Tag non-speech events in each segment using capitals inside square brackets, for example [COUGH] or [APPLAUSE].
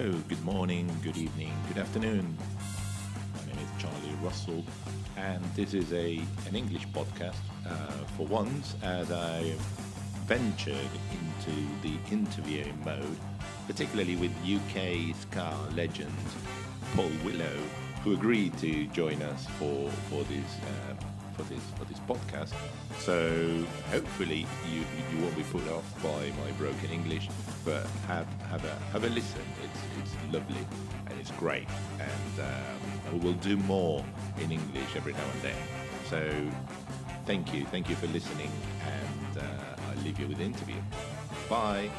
Good morning, good evening, good afternoon. My name is Charlie Russell, and this is a an English podcast uh, for once as I ventured into the interviewing mode, particularly with UK ska legend Paul Willow, who agreed to join us for for this. Uh, for this this podcast, so hopefully you you won't be put off by my broken English, but have have a have a listen. It's it's lovely and it's great, and um, we will do more in English every now and then. So thank you, thank you for listening, and uh, I'll leave you with the interview. Bye.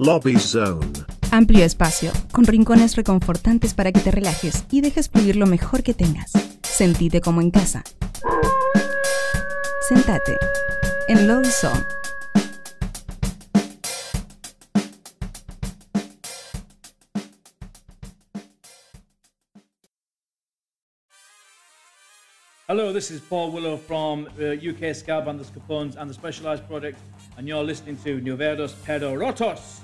Lobby Zone. Amplio espacio, con rincones reconfortantes para que te relajes y dejes fluir lo mejor que tengas. Sentite como en casa. Sentate en Lobby Zone. Hello, this is Paul Willow from UK Ska band The Scapones and the Specialized Project, and you're listening to Novedos Pedo Rotos.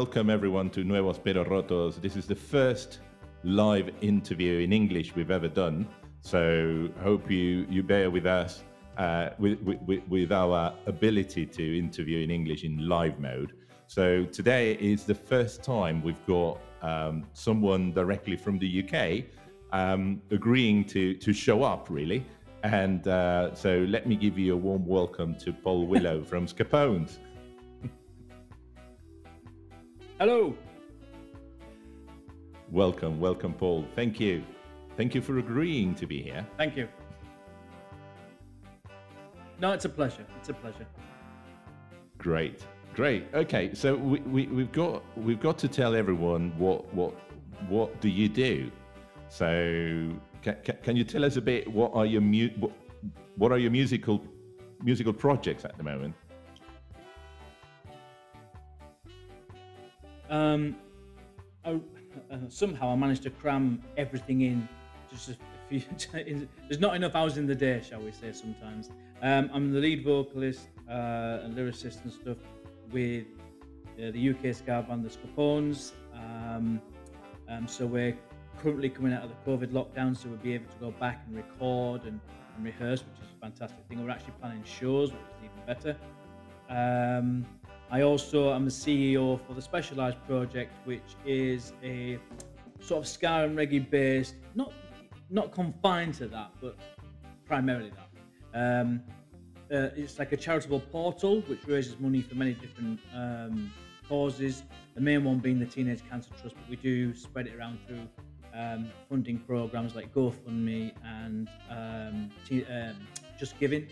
Welcome everyone to Nuevos Pero Rotos. This is the first live interview in English we've ever done. So, hope you you bear with us uh, with, with with our ability to interview in English in live mode. So, today is the first time we've got um, someone directly from the UK um, agreeing to to show up, really. And uh, so, let me give you a warm welcome to Paul Willow from Scapones. Hello. Welcome, welcome, Paul. Thank you. Thank you for agreeing to be here. Thank you. No, it's a pleasure. It's a pleasure. Great, Great. Okay, so we, we, we've got we've got to tell everyone what what what do you do. So can, can you tell us a bit what are your mu- what, what are your musical musical projects at the moment? Um, I, uh, somehow I managed to cram everything in just a few. [LAUGHS] there's not enough hours in the day, shall we say? Sometimes um, I'm the lead vocalist uh, and lyricist and stuff with uh, the UK ska band the Scapones. Um, um, so we're currently coming out of the COVID lockdown, so we'll be able to go back and record and, and rehearse, which is a fantastic thing. We're actually planning shows, which is even better. Um, I also am the CEO for the Specialized Project, which is a sort of ska and reggae based, not not confined to that, but primarily that. Um, uh, it's like a charitable portal which raises money for many different um, causes. The main one being the Teenage Cancer Trust, but we do spread it around through um, funding programs like GoFundMe and um, um, Just Giving.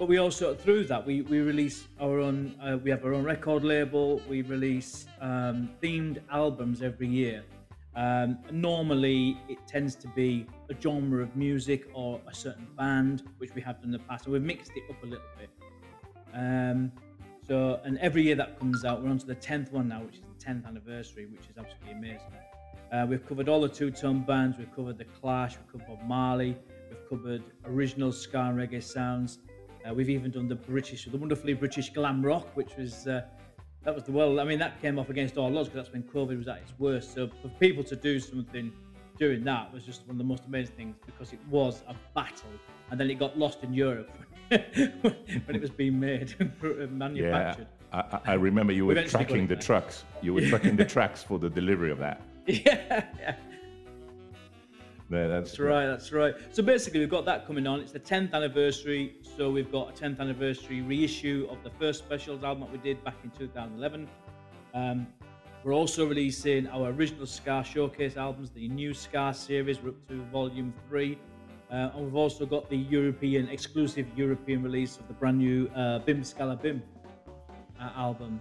But we also through that we, we release our own uh, we have our own record label. We release um, themed albums every year. Um, normally it tends to be a genre of music or a certain band which we have done in the past and we've mixed it up a little bit. Um, so and every year that comes out we're on to the 10th one now which is the 10th anniversary which is absolutely amazing. Uh, we've covered all the two-tone bands we've covered the clash we've covered marley We've covered original ska and reggae sounds. Uh, we've even done the British, the wonderfully British glam rock, which was uh, that was the world. I mean, that came off against all odds because that's when COVID was at its worst. So for people to do something during that was just one of the most amazing things because it was a battle, and then it got lost in Europe [LAUGHS] when it was being made and [LAUGHS] manufactured. Yeah, I, I remember you were tracking the back. trucks. You were tracking the [LAUGHS] tracks for the delivery of that. Yeah, yeah. That's That's right, that's right. So basically, we've got that coming on. It's the 10th anniversary. So we've got a 10th anniversary reissue of the first specials album that we did back in 2011. Um, we're also releasing our original Ska Showcase albums, the new Ska series. We're up to volume three. Uh, and we've also got the European, exclusive European release of the brand new uh, Bim Skala Bim uh, album.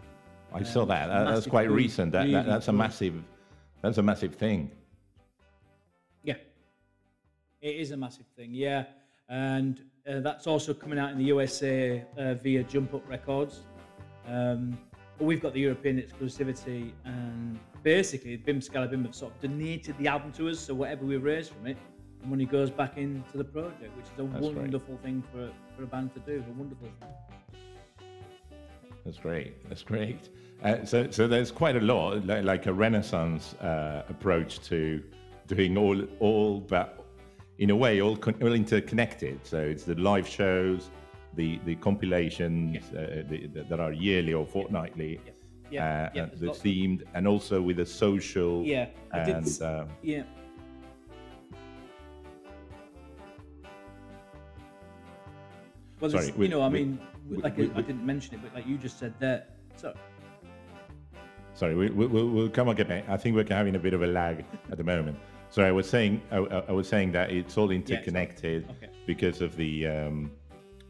I saw that. that that's quite recent. That, that that's a massive. That's a massive thing. It is a massive thing. Yeah, and uh, that's also coming out in the USA uh, via Jump Up Records. Um, but we've got the European exclusivity, and basically, Bim Skala Bim have sort of donated the album to us. So whatever we raise from it, the money goes back into the project, which is a That's great. wonderful thing for for a band to do. A wonderful thing. That's great. That's great. Uh, so, so there's quite a lot, like, like a Renaissance uh, approach to doing all, all, but in a way, all, con- all interconnected. So it's the live shows, the the compilations uh, the, the, that are yearly or fortnightly, Yeah, yeah, uh, yeah, uh, the themed, and also with the social. Yeah, I did and s- um, Yeah. Well, Sorry, we- you know, I mean, like I we- didn't mention it, but like you just said that So Sorry, we, we, we'll, we'll come again. I think we're having a bit of a lag at the moment. So I was saying, I, I was saying that it's all interconnected Okay. because of the, um,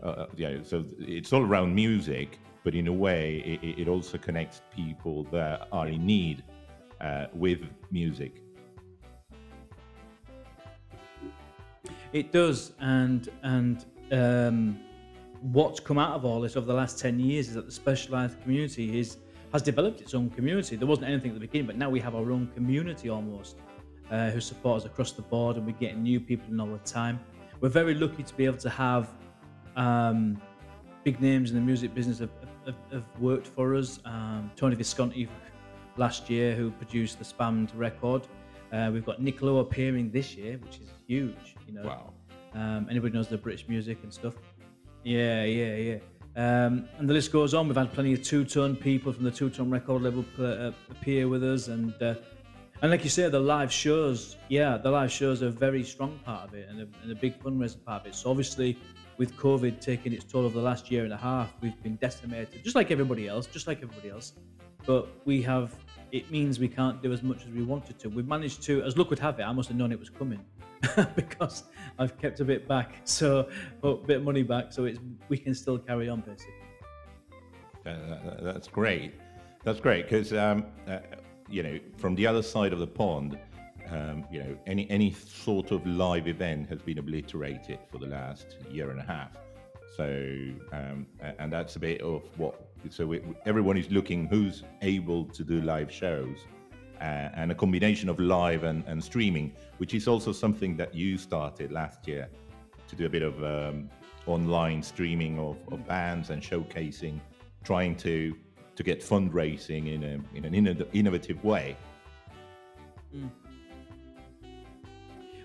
uh, uh, yeah. So it's all around music, but in a way, it- it, also connects people that are in need uh, with music. it does, and and um, what's come out of all this over the last ten years is that the specialized community is has developed its own community. There wasn't anything at the beginning, but now we have our own community almost uh, who support us across the board, and we're getting new people in all the time. We're very lucky to be able to have um, big names in the music business have, have, have worked for us. Um, Tony Visconti last year, who produced the Spammed record. Uh, we've got Nick Lowe appearing this year, which is huge. You know, Wow. um, anybody knows the British music and stuff. Yeah, yeah, yeah. Um, and the list goes on. We've had plenty of two-tone people from the two-tone record label uh, appear with us, and uh, and like you say, the live shows. Yeah, the live shows are a very strong part of it, and a, and a big fundraising part of it. So obviously, with COVID taking its toll over the last year and a half, we've been decimated, just like everybody else, just like everybody else. But we have. It means we can't do as much as we wanted to. We've managed to, as luck would have it, I must have known it was coming [LAUGHS] because I've kept a bit back, [LAUGHS] so a bit of money back, so it's we can still carry on basically. Uh, that's great. That's great because um, uh, you know from the other side of the pond, um, you know any any sort of live event has been obliterated for the last year and a half. So um, and that's a bit of what. So we, everyone is looking who's able to do live shows. Uh, and a combination of live and, and streaming, which is also something that you started last year to do a bit of um, online streaming of, of bands and showcasing, trying to to get fundraising in a in an inno- innovative way.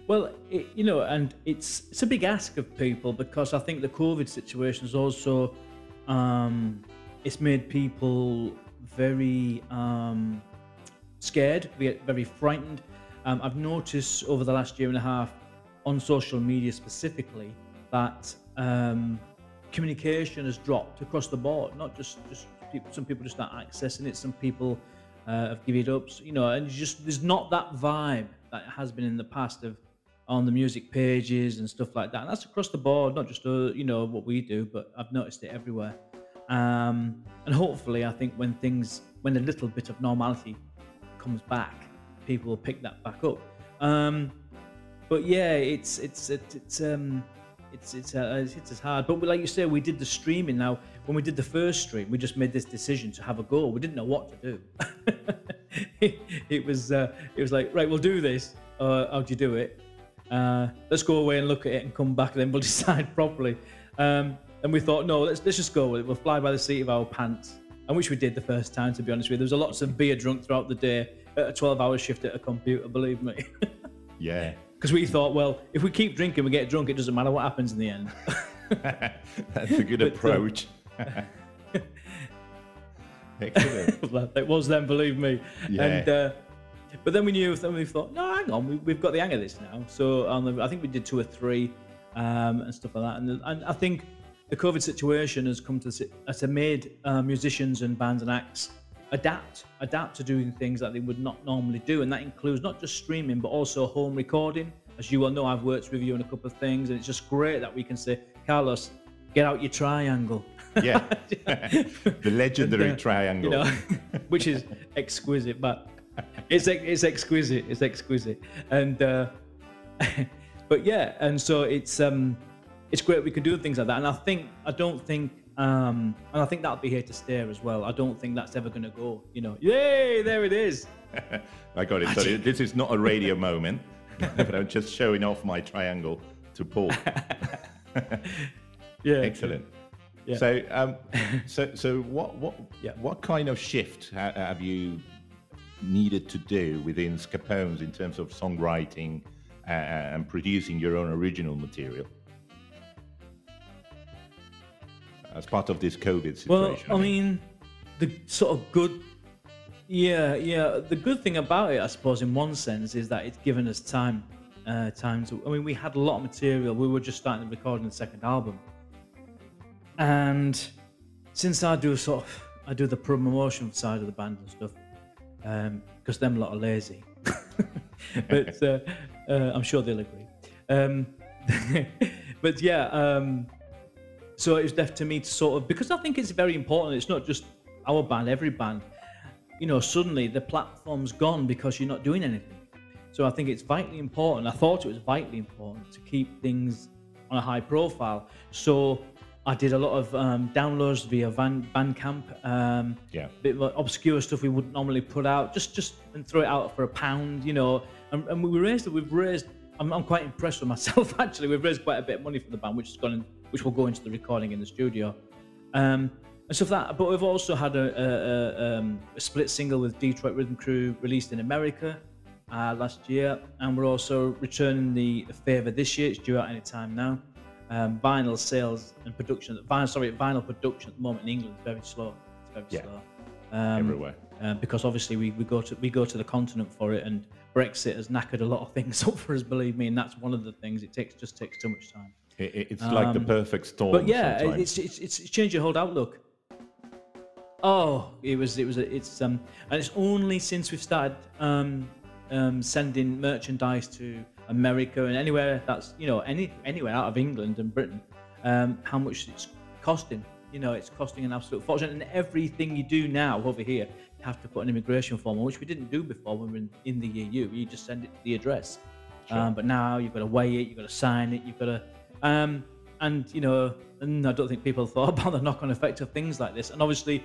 Well, it, you know, and it's it's a big ask of people because I think the COVID situation has also um, it's made people very um, scared, ve- very frightened. Um, I've noticed over the last year and a half on social media specifically that um, communication has dropped across the board. Not just just people, some people just aren't accessing it. Some people uh, have given it up. So, you know, and just there's not that vibe that has been in the past of on the music pages and stuff like that. And that's across the board, not just uh, you know what we do, but I've noticed it everywhere. Um, and hopefully, I think when things, when a little bit of normality comes back, people will pick that back up. Um, but yeah, it's it's it's, it's um it's it's uh, it's, hard. But like you say, we did the streaming. Now, when we did the first stream, we just made this decision to have a go. We didn't know what to do. it, [LAUGHS] it was uh, it was like right, we'll do this. Uh, how do you do it? Uh, let's go away and look at it and come back, and then we'll [LAUGHS] decide properly. Um, and we thought, no, let's let's just go with it. We'll fly by the seat of our pants, and which we did the first time. To be honest with you, there was a lots of beer drunk throughout the day at a 12-hour shift at a computer. Believe me. [LAUGHS] Yeah, Because we thought, well, if we keep drinking, we get drunk. It doesn't matter what happens in the end. that's a good But, uh, approach. [LAUGHS] Excellent. [LAUGHS] Well, it was then, believe me. Yeah. And uh, but then we knew. Then we thought, no, hang on, we, we've got the hang of this now. So on the, I think we did two or three um, and stuff like that. And, and I think the COVID situation has come to has made uh, musicians and bands and acts adapt, adapt to doing things that they would not normally do, and that includes not just streaming but also home recording. As you well know, I've worked with you on a couple of things, and it's just great that we can say, Carlos, get out your triangle. Yeah, [LAUGHS] the legendary uh, triangle. you know, [LAUGHS] which is exquisite, but it's it's exquisite, it's exquisite, and uh, [LAUGHS] but yeah, and so it's um it's great we can do things like that, and I think I don't think um and I think that'll be here to stay as well. I don't think that's ever gonna go. You know, yay, there it is. I got it. So this is not a radio moment, but I'm just showing off my triangle to Paul. Yeah, Excellent. Yeah. So, um, so, so, what, what, Yeah. what kind of shift ha- have you needed to do within Scapones in terms of songwriting uh, and producing your own original material as part of this COVID situation? Well, I mean, the sort of good, yeah, yeah. The good thing about it, I suppose, in one sense, is that it's given us time, uh, time to. I mean, we had a lot of material. We were just starting to record the second album, and since I do sort of, I do the promotion side of the band and stuff, because them a lot are lazy. [LAUGHS] but uh, uh, I'm sure they'll agree. Um, [LAUGHS] but yeah. Um, so it was left to me to sort of because I think it's very important. It's not just our band, every band. You know, suddenly the platform's gone because you're not doing anything. So I think it's vitally important. I thought it was vitally important to keep things on a high profile. So I did a lot of um, downloads via Van, Bandcamp. Um, Yeah. bit of obscure stuff we wouldn't normally put out, just just and throw it out for a pound, you know. And, and we raised we've raised. I'm, I'm quite impressed with myself [LAUGHS] actually. We've raised quite a bit of money for the band, which has gone, in, which will go into the recording in the studio, um, and stuff like that. But we've also had a, a, a, um, a split single with Detroit Rhythm Crew released in America uh, last year, and we're also returning the favor this year. It's due out any time now. Um, vinyl sales and production. Vinyl, sorry, vinyl production at the moment in England is very slow. It's very Yeah. slow. Um, Everywhere. um, because obviously we, we go to we go to the continent for it, and Brexit has knackered a lot of [LAUGHS] things up for us. Believe me, and that's one of the things. It takes just takes too much time. It, it- it's like the perfect storm. But yeah, it's it's it's changed your whole outlook. Oh, it was it was it's um and it's only since we've started um um sending merchandise to America and anywhere that's you know any anywhere out of England and Britain um how much it's costing You know, it's costing an absolute fortune, and everything you do now over here, you have to put an immigration form on, which we didn't do before when we were in, in the EU. You just send it to the address. Um, but now you've got to weigh it, you've got to sign it, you've got to, um, and you know, and I don't think people [LAUGHS] thought about the knock-on effect of things like this. And obviously,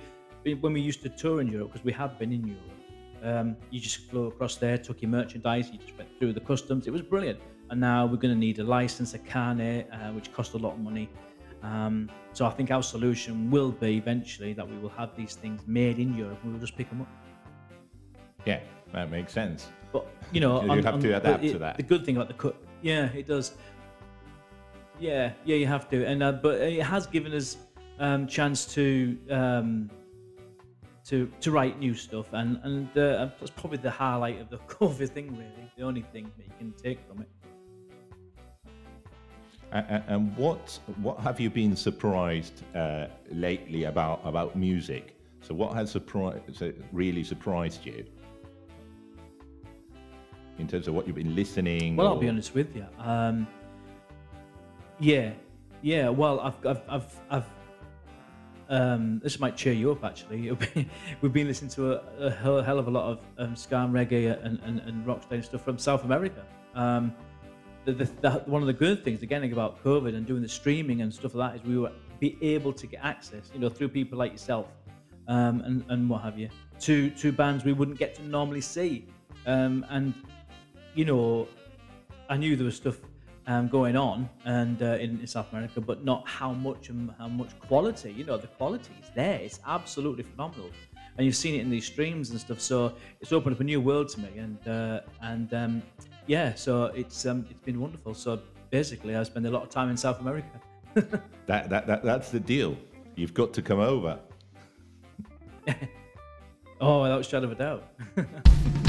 when we used to tour in Europe, because we have been in Europe, um, you just flew across there, took your merchandise, you just went through the customs. It was brilliant. And now we're going to need a license, a carnet, uh, which cost a lot of money. Um, so I think our solution will be eventually that we will have these things made in Europe and we'll just pick them up. Yeah, that makes sense. But you know, [LAUGHS] You have on- to adapt it- to that. The good thing about the cut, yeah, it does. Yeah, yeah, you have to, and uh, but it has given us um, chance to um, to to write new stuff, and and uh, that's probably the highlight of the [LAUGHS] COVID thing, really. The only thing that you can take from it. A- a- And what what have you been surprised uh, lately about about music? So what has surprised really surprised you in terms of what you've been listening? Well, I'll be honest with you. Um, yeah, yeah. Well, I've, I've, I've, I've um, this might cheer you up. Actually, [LAUGHS] we've been listening to a, a hell hell of a lot of um, ska and reggae and, and, and rocksteady stuff from South America. Um, the, the, the, one of the good things again about COVID and doing the streaming and stuff like that is we were be able to get access, you know, through people like yourself um, and and what have you, to to bands we wouldn't get to normally see. Um, and you know, I knew there was stuff um, going on and uh, in, in South America, but not how much and how much quality. You know, the quality is there; it's absolutely phenomenal, and you've seen it in these streams and stuff. So it's opened up a new world to me, and uh, and um, yeah, so it's um, it's been wonderful. So basically, I spend a lot of time in South America. [LAUGHS] That, that, that that's the deal. You've got to come over. [LAUGHS] Oh, without a shadow of a doubt. [LAUGHS]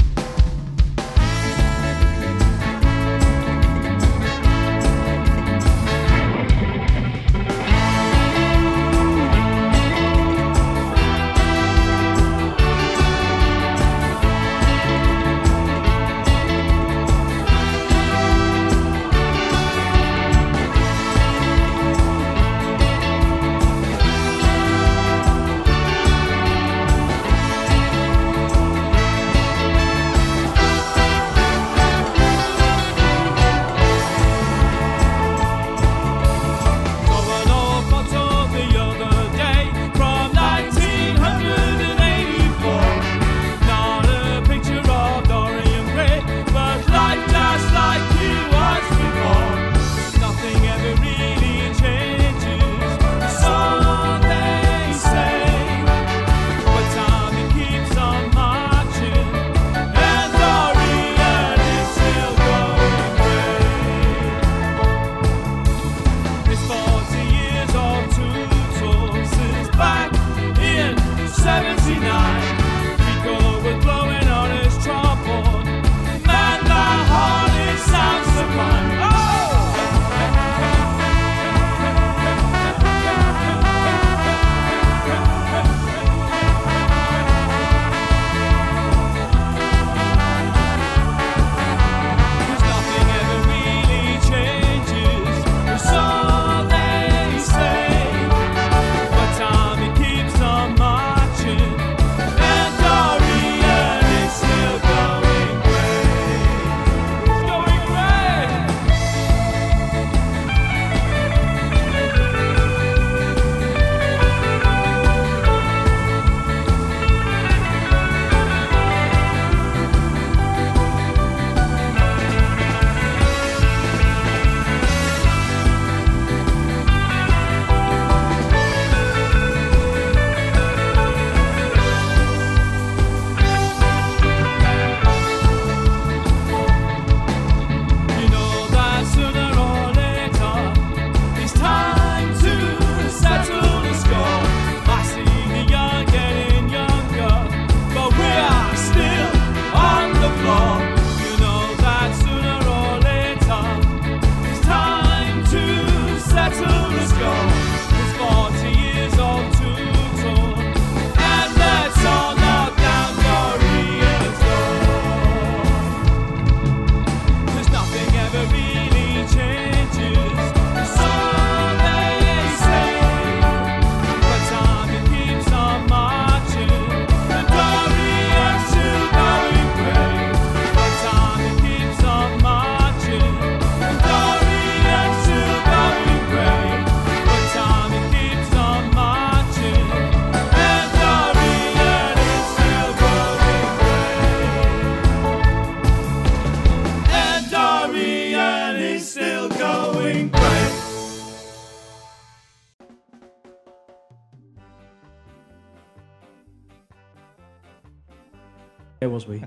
Where was we?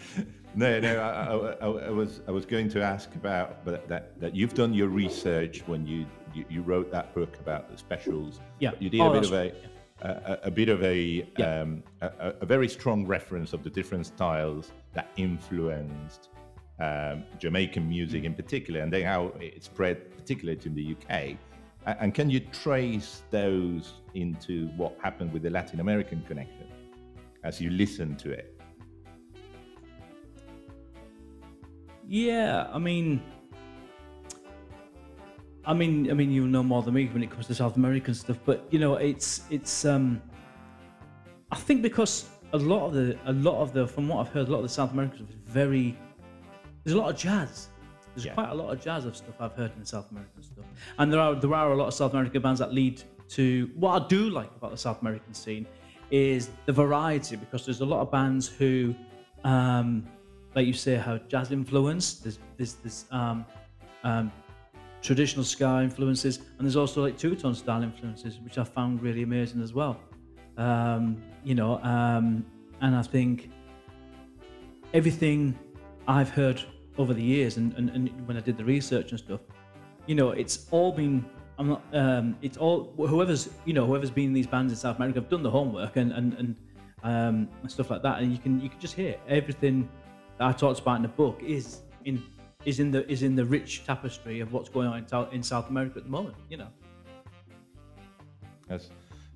[LAUGHS] no, no. I, I, I, was I was going to ask about but that that you've done your research when you you, you wrote that book about the specials. Yeah. You did Oh, a bit of a. right, A, a bit of a, Yeah. um, a a- a very strong reference of the different styles that influenced um, Jamaican music in particular, and then how it spread particularly to the UK. And can you trace those into what happened with the Latin American connection as you listen to it? Yeah, I mean, I mean, I mean, you know more than me when it comes to South American stuff, but you know, it's it's. um I think because a lot of the a lot of the from what I've heard, a lot of the South American stuff is very. There's a lot of jazz. There's Yeah. quite a lot of jazz of stuff I've heard in the South American stuff, and there are there are a lot of South American bands that lead to what I do like about the South American scene is the variety because there's a lot of bands who, um, like you say, how jazz influence. There's there's this um, um, traditional ska influences, and there's also like two tone style influences, which I found really amazing as well. Um, you know, um, and I think everything I've heard over the years, and, and, and when I did the research and stuff, you know, it's all been. I'm not. Um, it's all whoever's you know whoever's been in these bands in South America have done the homework and and and, um, and stuff like that, and you can you can just hear everything that I talked about in the book is in is in the is in the rich tapestry of what's going on in, South- in South America at the moment. You know. That's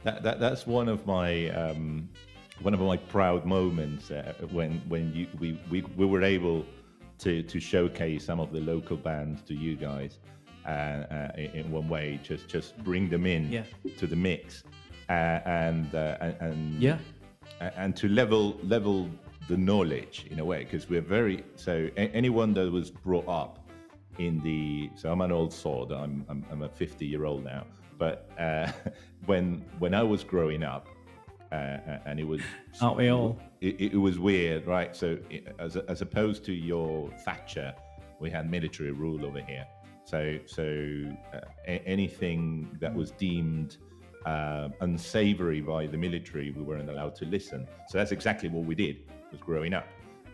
that, that that's one of my um, one of my proud moments uh, when when you we, we we were able to to showcase some of the local bands to you guys uh, uh, in, in one way just just bring them in Yeah. to the mix uh, and, uh, and and Yeah. and to level level the knowledge in a way because we're very so a- anyone that was brought up in the so I'm an old sword I'm I'm, I'm a 50 year old now but uh, [LAUGHS] when when I was growing up uh, uh, and it was Aren't we all? it, it was weird right so i as, as opposed to your Thatcher we had military rule over here so so uh, a- anything that was deemed uh, unsavory by the military, we weren't allowed to listen. So that's exactly what we did was growing up,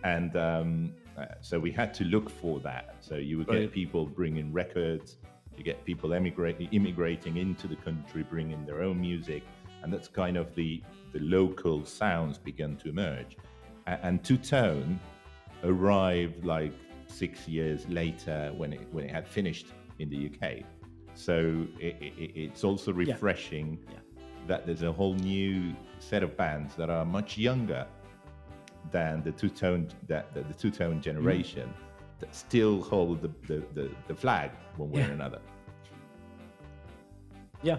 and um, uh, so we had to look for that. So you would get Right. people bringing records, you get people emigrating, immigrating into the country, bringing their own music, and that's kind of the the local sounds began to emerge, A- and two tone arrived like six years later when it when it had finished in the UK. So it, it, it's also refreshing Yeah. that there's a whole new set of bands that are much younger than the two tone that the, the two tone generation that still hold the, the, the, the flag one way or another. Yeah.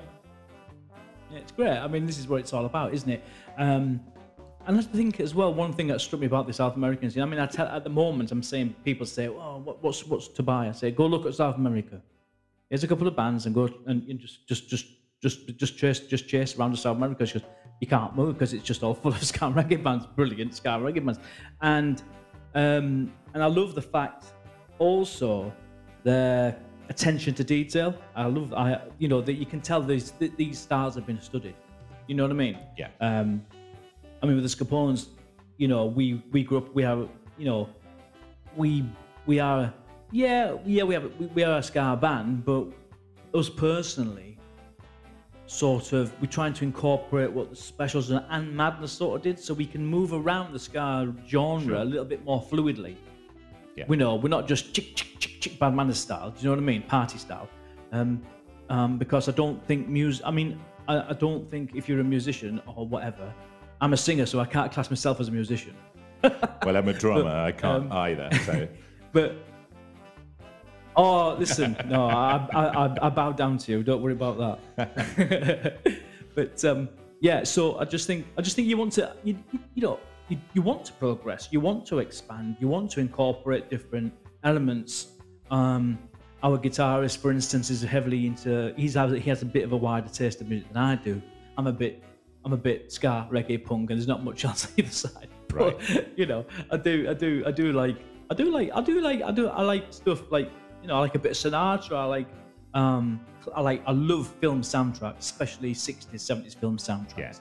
Yeah, it's great. I mean, this is what it's all about, isn't it? Um, and I think as well, one thing that struck me about the South Americans, I mean, I tell, at the moment, I'm saying people say, "Oh, what, what's what's to buy?" I say, "Go look at South America. Here's a couple of bands, and go and, and just just just just just chase just chase around to South America because you can't move because it's just all full of [LAUGHS] ska reggae bands, brilliant ska reggae bands, and um, and I love the fact also their attention to detail. I love, I you know that you can tell these th- these styles have been studied. You know what I mean? Yeah. Um, I mean, with the Scapones, you know, we we grew up. We have, you know, we we are, yeah, yeah, we have we, we are a ska band, but us personally, sort of, we're trying to incorporate what the specials and, Madness sort of did, so we can move around the ska genre a little bit more fluidly. Yeah. We know we're not just chick chick chick chick bad manners style. Do you know what I mean? Party style. Um, um, because I don't think music. I mean, I, I don't think if you're a musician or whatever. I'm a singer, so I can't class myself as a musician. [LAUGHS] Well, I'm a drummer. I can't um, either. So [LAUGHS] But oh, listen, no, I, I, I, I bow down to you. Don't worry about that. [LAUGHS] but um, yeah, so I just think I just think you want to you, you, you know you, you want to progress, you want to expand, you want to incorporate different elements. Um, our guitarist, for instance, is heavily into he's he has a bit of a wider taste of music than I do. I'm a bit I'm a bit ska, reggae, punk, and there's not much [LAUGHS] else either side. But, you know, I do, I do, I do like, I do like, I do like, I do, I like stuff like, you know, I like a bit of Sinatra. I like, um, I like, I love film soundtracks, especially 60s, 70s film soundtracks. Yeah.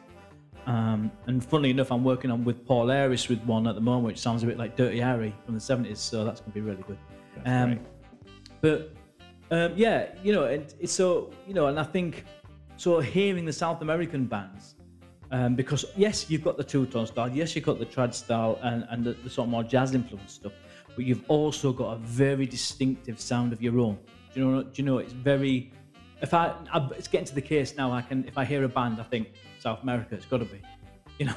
Um, and funnily enough, I'm working on with Paul Aris with one at the moment, which sounds a bit like Dirty Harry from the 70s. So that's going to be really good. Um, but um, yeah, you know, and it's so you know, and I think so hearing the South American bands, um, because yes, you've got the two tone style, yes, you've got the trad style and and the, the sort of more jazz influenced stuff, but you've also got a very distinctive sound of your own. Do you know? Do you know? It's very. If I, I it's getting to the case now. I can if I hear a band, I think South America. It's got to be, [LAUGHS] you know.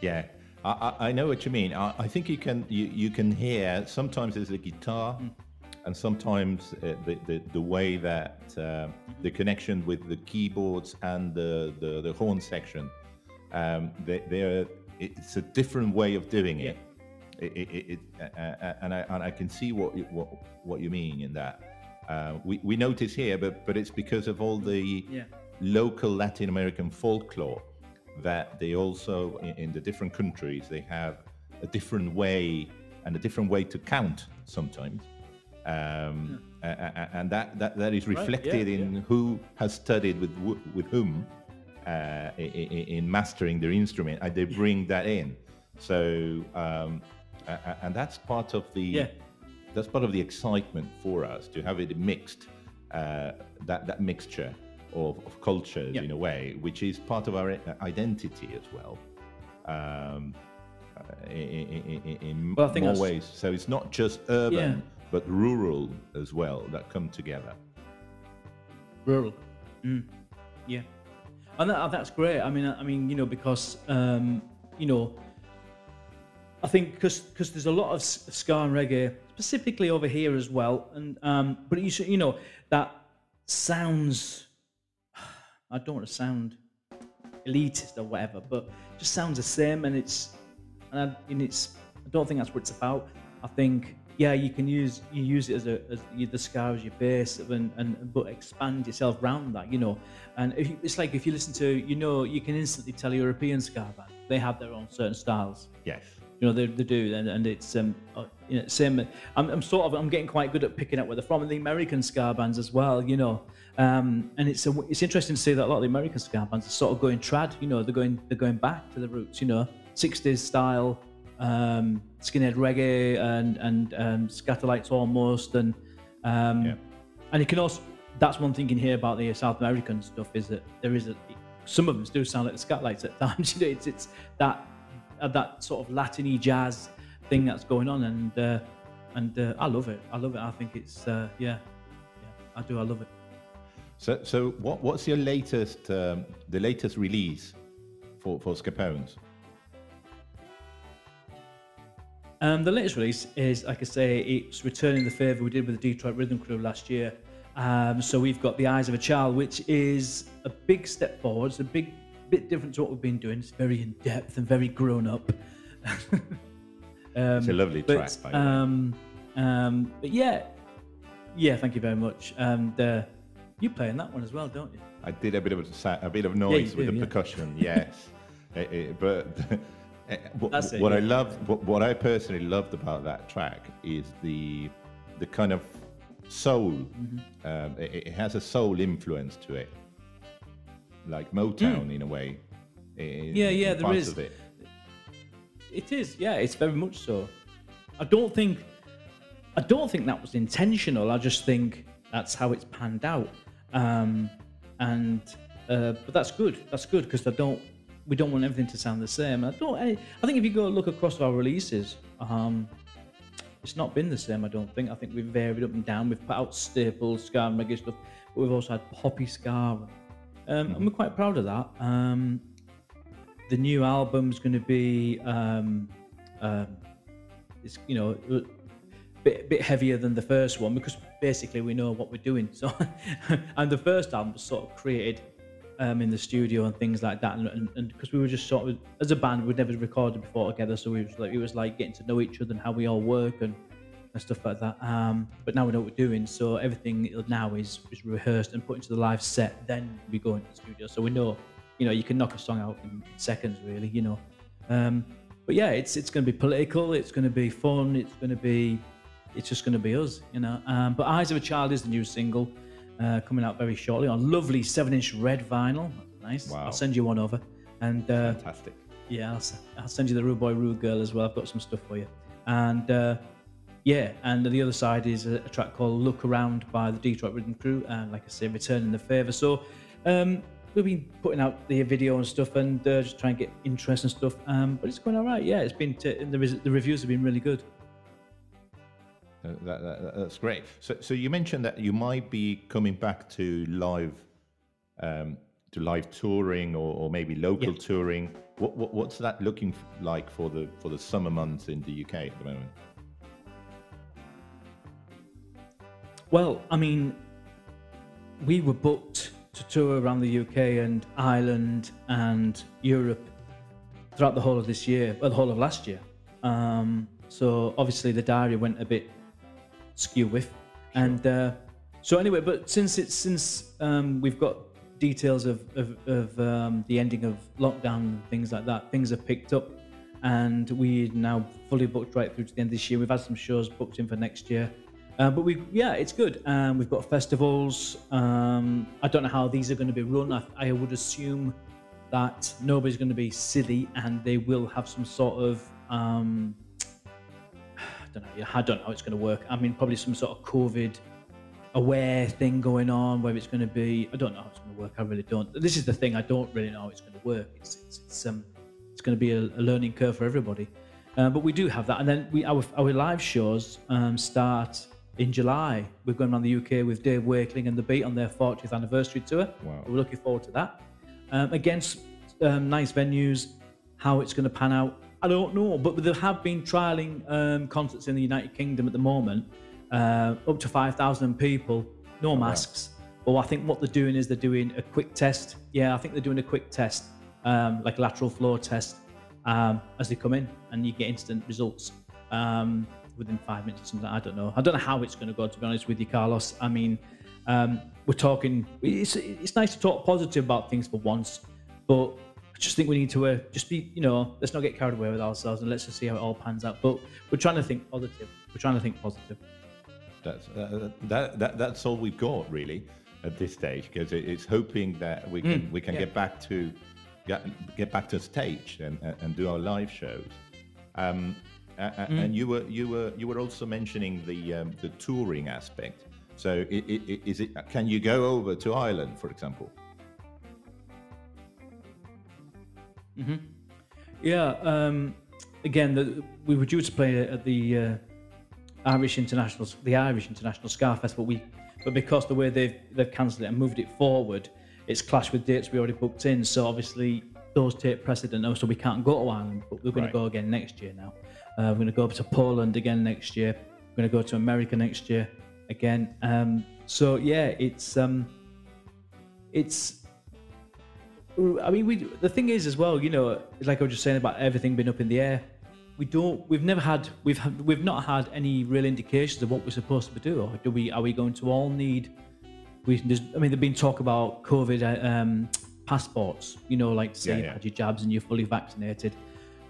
Yeah, I, I, know what you mean. I, I think you can you, you can hear sometimes there's a guitar, and sometimes uh, the, the the way that uh, the connection with the keyboards and the the, the horn section, um, they, they're it's a different way of doing it. It, it, it, it and I and I can see what you- what what you mean in that. Uh, we we notice here, but but it's because of all the Yeah. local Latin American folklore that they also in, in the different countries they have a different way and a different way to count sometimes um, a- and that, that that is Right, yeah, reflected in yeah. who has studied with with whom uh, i- i- in mastering their instrument and they bring that in so um, and that's part of the Yeah. that's part of the excitement for us to have it mixed uh, that that mixture of, of cultures Yeah. in a way which is part of our identity as well um, uh, in, in, in Well, I think more ways so it's not just urban Yeah. but rural as well that come together rural. Mm. Yeah, and that, that's great. I mean, I mean, you know, because um, you know, I think because there's a lot of ska and reggae, specifically over here as well, and um, but you you know that sounds. [SIGHS] I don't want to sound elitist or whatever, but just sounds the same, and it's and, I, and it's. I don't think that's what it's about. I think yeah, you can use you use it as a as the ska as your base, and, and but expand yourself around that, you know. And you, it's like if you listen to, you know, you can instantly tell European ska band they have their own certain styles yes you know they, they do and, and it's um uh, you know same I'm, I'm sort of i'm getting quite good at picking up where they're from and the american ska bands as well you know um and it's a, it's interesting to see that a lot of the american ska bands are sort of going trad you know they're going they're going back to the roots you know 60s style um skinhead reggae and and um Skatalites almost and um Yeah. and you can also that's one thing you can hear about the south american stuff is that there is a some of them do sound like the Skatalites at [LAUGHS] times you know it's it's that uh, that sort of Latiny jazz thing that's going on, and uh, and uh, I love it. I love it. I think it's uh, yeah, yeah, I do. I love it. so so what what's your latest um, the latest release for for scapones Um, the latest release is, like I say, it's returning the favour we did with the Detroit Rhythm Crew last year. Um, so we've got The Eyes of a Child, which is a big step forward. It's a big bit different to what we've been doing. It's very in depth and very grown up. um, [LAUGHS] it's a lovely but, track by the way. um, um, but yeah, yeah, thank you very much. And uh, you play in that one as well, don't you? I did a bit of a, a bit of noise you with do, the yeah. percussion, [LAUGHS] yes. Eh, eh, but [LAUGHS] eh, what, it, what I love, what, what I personally loved about that track is the the kind of soul. Mm-hmm. Um, it, it has a soul influence to it, like Motown in a way. in- Mm. Yeah, yeah, there is. Of it. It is, yeah, it's very much so. I don't think, I don't think that was intentional. I just think that's how it's panned out, um, and uh, but that's good. That's good because I don't, we don't want everything to sound the same. I don't. I, I think if you go look across our releases, um, it's not been the same. I don't think. I think we've varied up and down. We've put out staples, ska, and reggae stuff, but we've also had poppy ska, um, and we're quite proud of that. Um, the new album's going to be um, um, it's you know a bit bit heavier than the first one because basically we know what we're doing. So [LAUGHS] and the first album was sort of created um, in the studio and things like that, and because we were just sort of as a band we'd never recorded before together, so we was like it was like getting to know each other and how we all work and. And stuff like that. Um, but now we know what we're doing, so everything now is, is rehearsed and put into the live set. Then we go into the studio, so we know you know you can knock a song out in seconds really you know um but yeah it's it's going to be political it's going to be fun it's going to be it's just going to be us you know um but eyes of a child is the new single uh, coming out very shortly on lovely seven inch red vinyl nice. Wow. I'll send you one over, and uh, Fantastic. yeah, I'll, I'll send you the Rude Boy Rude Girl as well. I've got some stuff for you, and uh, yeah, and the other side is a, a track called "Look Around" by the Detroit Rhythm Crew, and like I say, returning the favour. So. Um, We've been putting out the video and stuff, and uh, just trying to get interest and stuff. Um, but it's going all right. Yeah, it's been t- the, res- the reviews have been really good. Uh, that, that, that's great. So, so you mentioned that you might be coming back to live, um, to live touring or, or maybe local Yeah. touring. What, what, what's that looking like for the for the summer months in the UK at the moment? Well, I mean, we were booked to tour around the UK and Ireland and Europe throughout the whole of this year, well, the whole of last year. Um, so obviously the diary went a bit skew with, and uh, so anyway, but since it's since um, we've got details of of, of um, the ending of lockdown and things like that, things have picked up, and we're now fully booked right through to the end of this year. We've had some shows booked in for next year. Uh, but we, yeah, it's good. Um, we've got festivals. Um, I don't know how these are going to be run. I, I would assume that nobody's going to be silly and they will have some sort of um, I don't know. I don't know how it's going to work. I mean, probably some sort of COVID aware thing going on, where it's going to be. I don't know how it's going to work. I really don't. This is the thing. I don't really know how it's going to work. It's it's, it's um it's going to be a, a learning curve for everybody. Uh, but we do have that, and then we our our live shows um, start in July. We're going around the UK with Dave Wakeling and the Beat on their 40th anniversary tour. Wow. We're looking forward to that. Um, against um, nice venues, how it's going to pan out, I don't know. But there have been trialing um, concerts in the United Kingdom at the moment, uh, up to 5,000 people, no masks. But I think what they're doing is they're doing a quick test. Yeah, I think they're doing a quick test, um, like lateral flow test, um, as they come in, and you get instant results um, within five minutes or something. I don't know. I don't know how it's going to go. To be honest with you, Carlos. I mean, um, we're talking. It's it's nice to talk positive about things for once, but I just think we need to uh, just be, you know, let's not get carried away with ourselves and let's just see how it all pans out. But we're trying to think positive. We're trying to think positive. That's uh, that, that that's all we've got really at this stage because it's hoping that we can we can yeah. get back to get, get back to stage and, and and do our live shows. Um, a- And you were you were you were also mentioning the um, the touring aspect. So is it can you go over to Ireland, for example? Yeah. Um, again, the, we were due to play at the uh, Irish International, the Irish International Ska Festival. We, but because the way they've they've cancelled it and moved it forward, it's clashed with dates we already booked in. So obviously those take precedent now, so we can't go to Ireland. But we're going Right. to go again next year now. Uh, we're going to go up to Poland again next year. We're going to go to America next year again. Um, so yeah, it's um, it's I mean, we. The thing is, as well, you know, like I was just saying about everything being up in the air. We don't. We've never had. We've we've not had any real indications of what we're supposed to do. Or do we? Are we going to all need? We. I mean, there's been talk about COVID uh, um, passports. You know, like to say Yeah, you've had your jabs and you're fully vaccinated.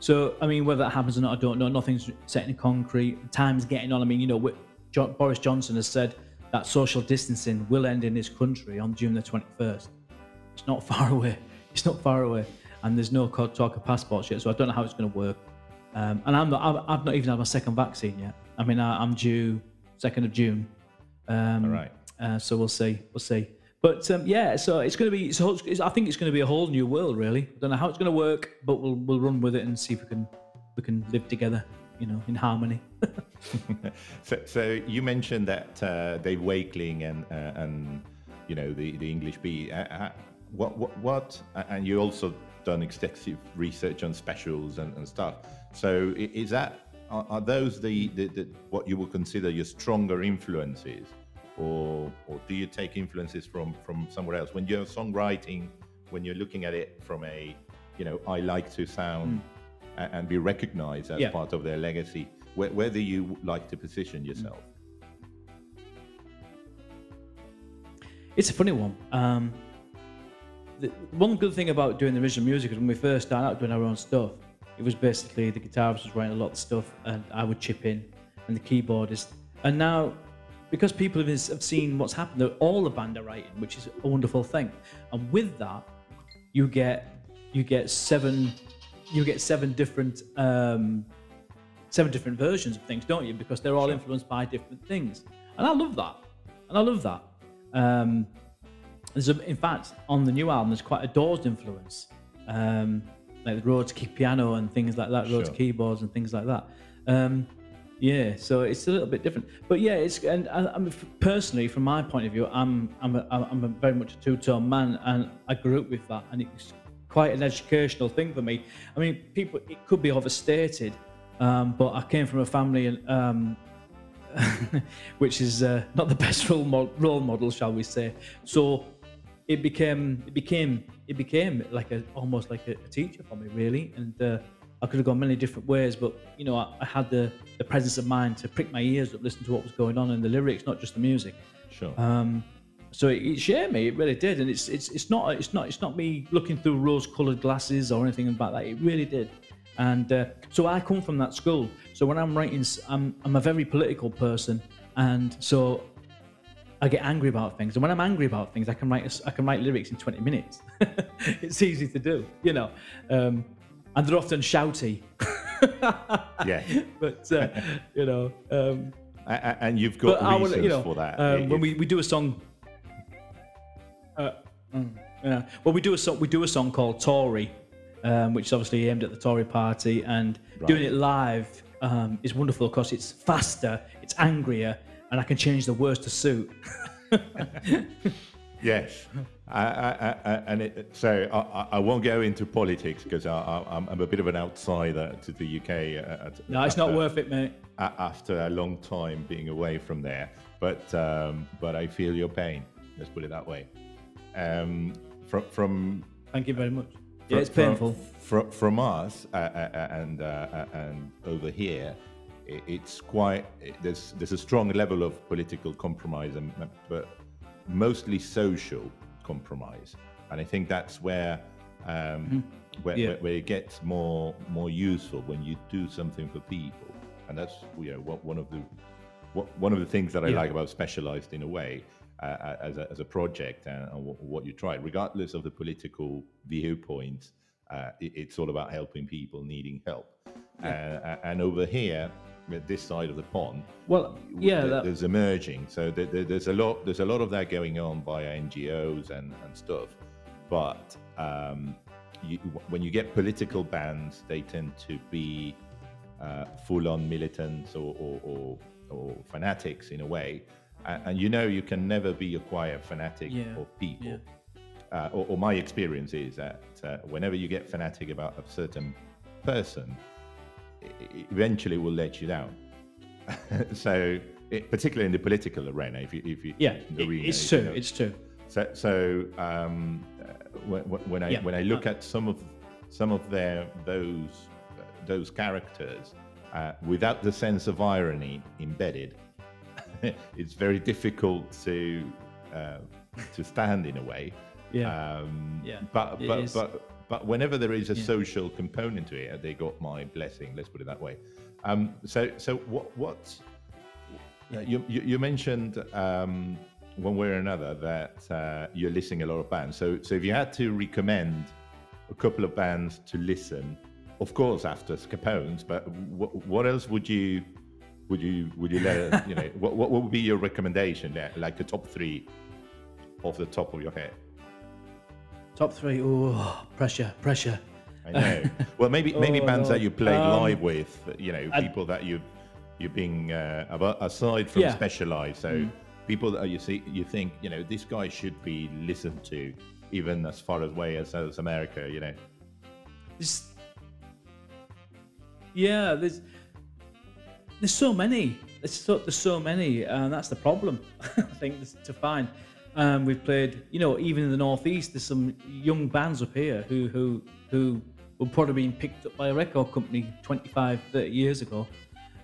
So, I mean, whether that happens or not, I don't know. Nothing's set in concrete. Time's getting on. I mean, you know, wi- jo- Boris Johnson has said that social distancing will end in this country on June the 21st. It's not [LAUGHS] far away. It's not far away, and there's no talk of passports yet. So I don't know how it's going to work. Um, and I'm not. I've, I've not even had my second vaccine yet. I mean, I, I'm due second of June. Um, All right. Uh, so we'll see. We'll see. But um, yeah, so it's going to be. I think it's going to be a whole new world, really. I don't know how it's going to work, but we'll we'll run with it and see if we can we can live together, you know, in harmony. [LAUGHS] So, so you mentioned that uh, Dave Wakeling and uh, and you know the the English Beat. Uh, uh, what what what? And you also done extensive research on specials and, and stuff. So is that are, are those the, the, the what you would consider your stronger influences, or or do you take influences from from somewhere else when you're songwriting? When you're looking at it from a you know I like to sound a- and be recognized as Yeah. part of their legacy. Where, where do you like to position yourself? It's a funny one. Um, the, one good thing about doing the original music is when we first started out doing our own stuff, it was basically the guitarist was writing a lot of stuff and I would chip in and the keyboardist. And now, because people have, have seen what's happened, that all the band are writing, which is a wonderful thing. And with that, you get you get seven you get seven different um, seven different versions of things, don't you? Because they're all influenced by different things, and I love that, and I love that. Um, there's a, in fact on the new album there's quite a Doors influence, um, like the Rhodes key piano and things like that, Rhodes Sure. keyboards and things like that. Um, yeah, so it's a little bit different, but yeah, it's and I, mean, personally, from my point of view, I'm I'm a, I'm a very much a two-tone man, and I grew up with that, and it's quite an educational thing for me. I mean, people it could be overstated, um, but I came from a family and um, [LAUGHS] which is uh, not the best role mo- role model, shall we say? So it became it became it became like a almost like a, a teacher for me, really, and. Uh, I could have gone many different ways, but you know, I, I had the, the presence of mind to prick my ears up, listen to what was going on in the lyrics, not just the music. Sure. Um, so it, it shared me, it really did, and it's it's it's not it's not it's not me looking through rose-colored glasses or anything about that. It really did, and uh, so I come from that school. So when I'm writing, I'm I'm a very political person, and so I get angry about things. And when I'm angry about things, I can write I can write lyrics in 20 minutes. [LAUGHS] it's easy to do, you know, um, and they're often shouty, [LAUGHS] yeah. but uh, you know. Um, and you've got reasons will, you know, for that. um, when we, we do a song, uh, mm, yeah, well, we do a song. We do a song called Tory, um, which is obviously aimed at the Tory party, and doing it live um, is wonderful because it's faster, it's angrier, and I can change the words to suit. [LAUGHS] Yes, I, I, I, and it, so I, won't go into politics because I, I, I'm I'm a bit of an outsider to the UK. uh, at- No, it's not worth it, mate. after a long time being away from there. But um, but I feel your pain. Let's put it that way. Um, from from Thank you very much. Yeah, it's painful. From, from us uh, uh, and uh, uh, and over here, it's quite there's there's a strong level of political compromise, and, but mostly social compromise, and I think that's where. Um, where, Yeah. where, where it gets more more useful when you do something for people, and that's you know what, one of the what, one of the things that I Yeah. like about Specialized in a way uh, as, a, as a project and, and what, what you try, regardless of the political viewpoint, uh, it, it's all about helping people needing help. Uh, and over here, this side of the pond, Well, yeah, th- that, there's emerging. So there, there- there's a lot. There's a lot of that going on via NGOs and, and stuff. But um, you, when you get political bans, they tend to be uh, full-on militants or, or, or, or fanatics in a way. And, and you know you can never be a quiet fanatic Yeah, of people. yeah. Uh, or, or my experience is that uh, whenever you get fanatic about a certain person, eventually will let you down. [LAUGHS] so, it, particularly in the political arena, if you, if you yeah, arena, it's if you true. know. It's true. So, so um, uh, when, when I Yeah. when I look at some of some of their those those characters uh, without the sense of irony embedded, [LAUGHS] it's very difficult to uh, to stand in a way. Yeah. Um, Yeah, But but but but whenever there is a social component to it, they got my blessing. Let's put it that way. Um, so so what what uh, you, you, you mentioned um, one way or another that uh, you're listening a lot of bands. So, so if you had to recommend a couple of bands to listen, of course after Scapones, but what, what else would you would you would you let [LAUGHS] you know what, what would be your recommendation there, like the top three off the top of your head? Top three. Oh, pressure, pressure. I know. Well, maybe [LAUGHS] maybe Oh, bands that you played Um, live with, you know, people that you you're being uh, aside from Yeah. Mm. specialized. So people that you see, you think, you know, this guy should be listened to, even as far away as South America. You know, There's, yeah, there's there's so many. There's so there's so many, and that's the problem. [LAUGHS] I think to find. Um, we've played, you know, even in the northeast, there's some young bands up here who who who were probably being picked up by a record company 25, 30 years ago.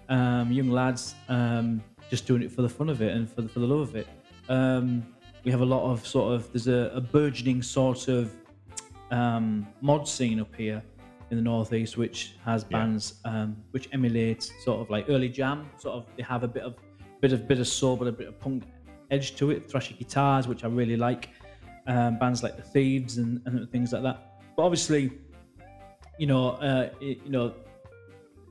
Um, young lads um, just doing it for the fun of it and for the, for the love of it. Um, we have a lot of sort of there's a, a burgeoning sort of um, mod scene up here in the northeast, which has bands um, which emulate sort of like early jam. Sort of they have a bit of bit of bit of soul, but a bit of punk edge to it. Thrashy guitars, which I really like. um, bands like the Thieves and, and things like that. But obviously, you know, uh, it, you know,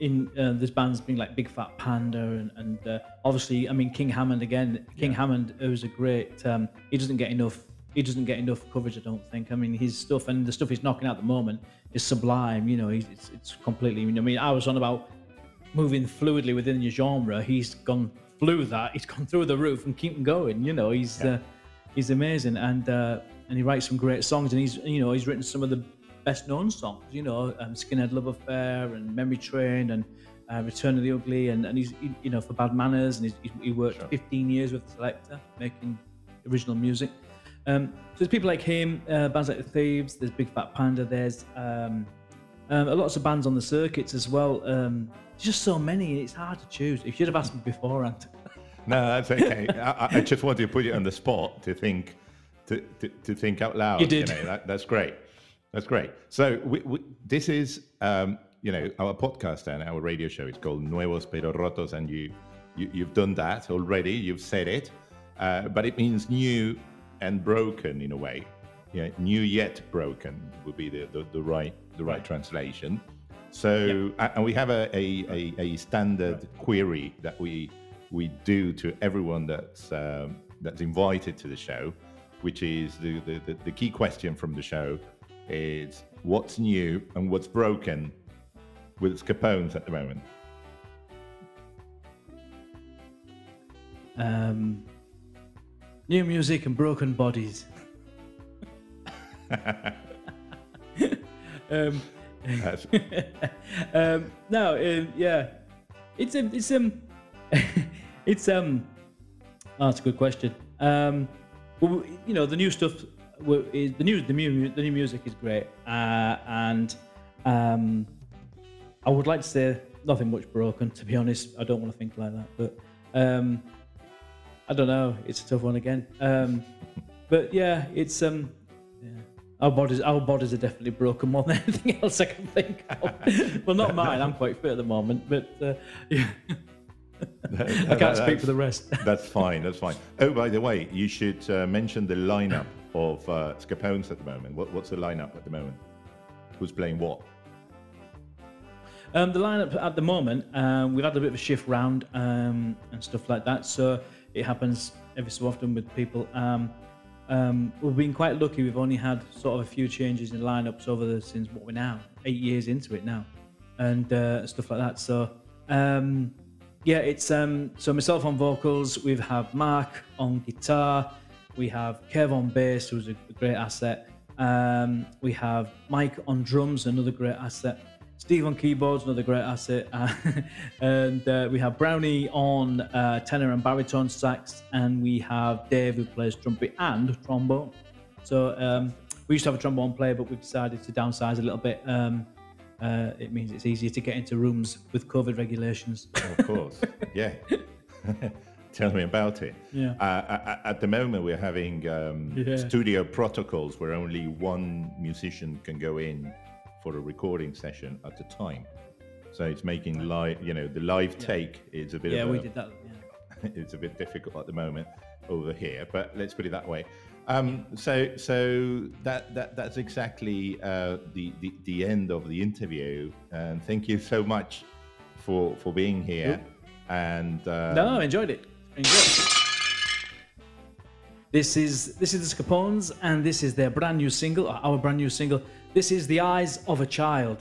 in uh, there's bands being like Big Fat Panda and, and uh, obviously, I mean King Hammond again. King Hammond was a great. Um, he doesn't get enough. He doesn't get enough coverage, I don't think. I mean, his stuff and the stuff he's knocking out at the moment is sublime. You know, he's, it's, it's completely. I mean, I was on about moving fluidly within your genre. He's gone flew that. He's gone through the roof and keep going. You know, he's uh, he's amazing and uh, and he writes some great songs. And he's you know he's written some of the best known songs. You know, um, Skinhead Love Affair and Memory Train and uh, Return of the Ugly. And and he's he, you know for Bad Manners and he's, he, he worked 15 years with the Selecter making original music. Um, so there's people like him, uh, bands like the Thieves. There's Big Fat Panda. There's um, um, lots of bands on the circuits as well. Um, just so many, it's hard to choose. If you'd have asked me beforehand. [LAUGHS] No, that's okay. I, I just wanted to put you on the spot to think, to, to, to think out loud. You did. know, that, that's great. That's great. So we, we, this is, um, you know, our podcast and our radio show. It's called Nuevos Pero Rotos, and you, you you've done that already. You've said it, uh, but it means new and broken in a way. Yeah, new yet broken would be the, the, the right the right translation. So, a- and we have a, a, a, a standard query that we we do to everyone that's um, that's invited to the show, which is the, the, the, the key question from the show is what's new and what's broken with Scapones at the moment. Um, new music and broken bodies. [LAUGHS] um, [LAUGHS] um, no, um, yeah, it's um, it's um, [LAUGHS] it's um, oh, that's a good question. Um, well, you know, the new stuff, is, the new the new the new music is great, uh, and um, I would like to say nothing much broken. To be honest, I don't want to think like that, but um, I don't know. It's a tough one again. Um, but yeah, it's um, yeah. Our bodies, our bodies are definitely broken more [LAUGHS] than anything else I can think of. well, not mine. I'm quite fit at the moment, but uh, yeah, [LAUGHS] I can't speak for the rest. That's fine. That's fine. Oh, by the way, you should uh, mention the lineup of uh, Scapones at the moment. What, what's the lineup at the moment? Who's playing what? Um, the lineup at the moment, um, we've had a bit of a shift round um, and stuff like that. So it happens every so often with people. Um, um, we've been quite lucky. We've only had sort of a few changes in lineups over the since what we're now eight years into it now, and uh, stuff like that. So um, yeah, it's um, so myself on vocals. We have Mark on guitar. We have Kev on bass, who's a great asset. Um, we have Mike on drums, another great asset. Steve on keyboards, another great asset. [LAUGHS] and uh, we have Brownie on uh, tenor and baritone sax. And we have Dave who plays trumpet and trombone. So um, we used to have a trombone player, but we've decided to downsize a little bit. Um, uh, it means it's easier to get into rooms with COVID regulations. Of course. [LAUGHS] yeah. [LAUGHS] Tell me about it. Yeah. Uh, at the moment, we're having um, Yeah. studio protocols where only one musician can go in for a recording session at a time. So it's making live, you know, the live take is a bit yeah, of we did that. Yeah. [LAUGHS] it's a bit difficult at the moment over here, but let's put it that way. Um, so, so that, that that's exactly uh, the, the the end of the interview. And thank you so much for for being here. And uh, No, I enjoyed it. Enjoyed it. This is this is the Scapones, and this is their brand new single, our brand new single. This is "The Eyes of a Child."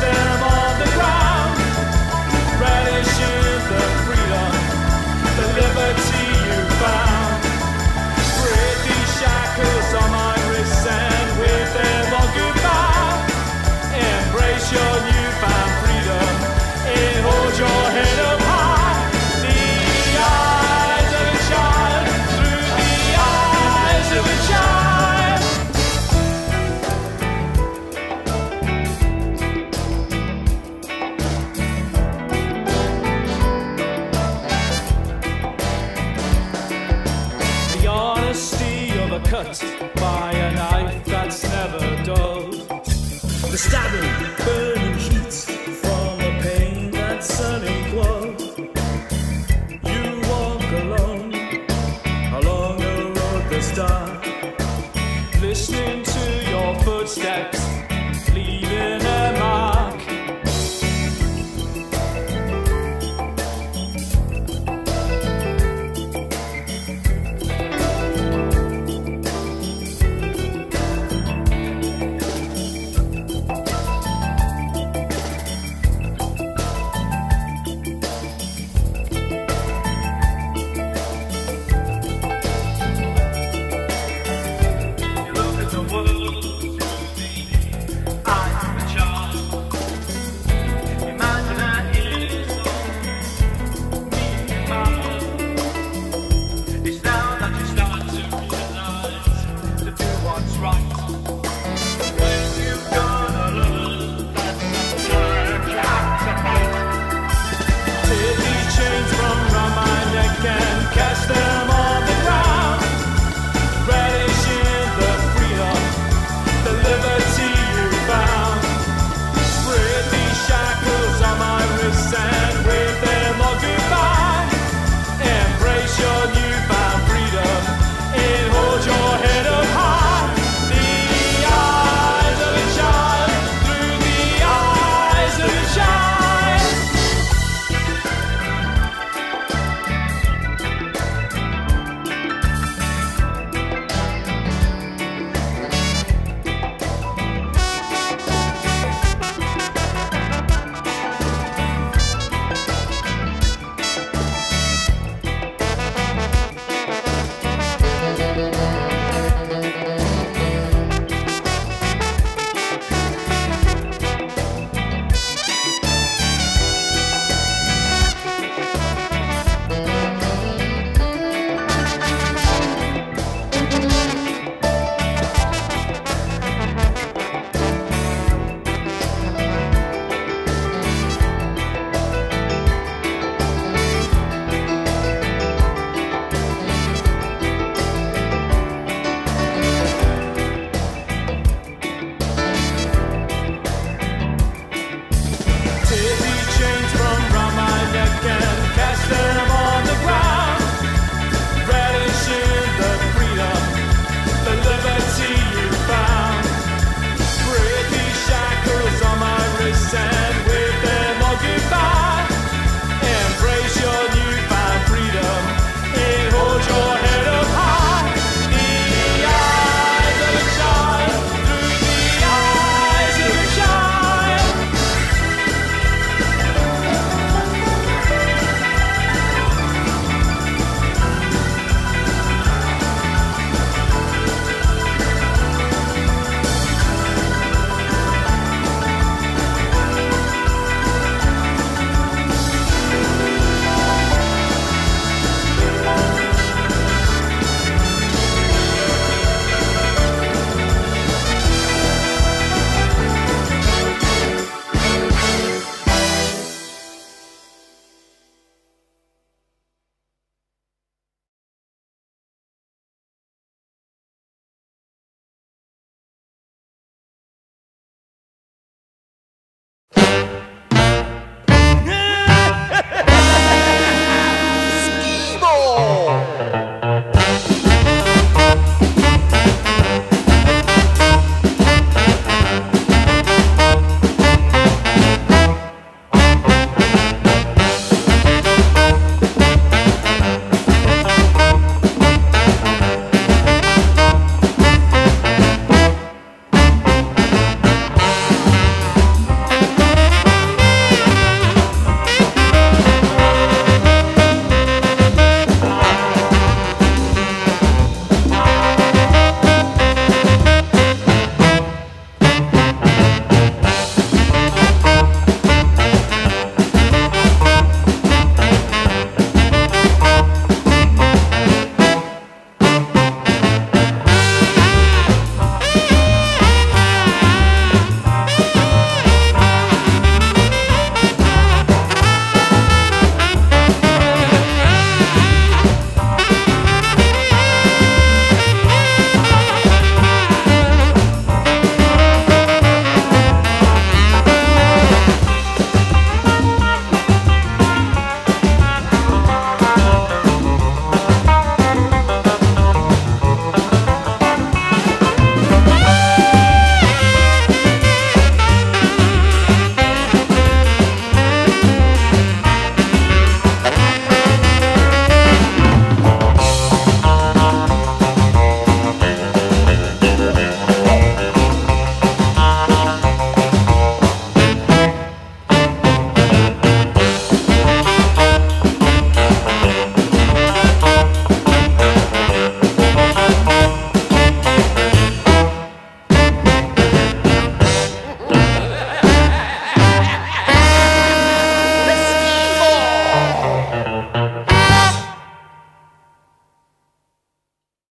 Mend.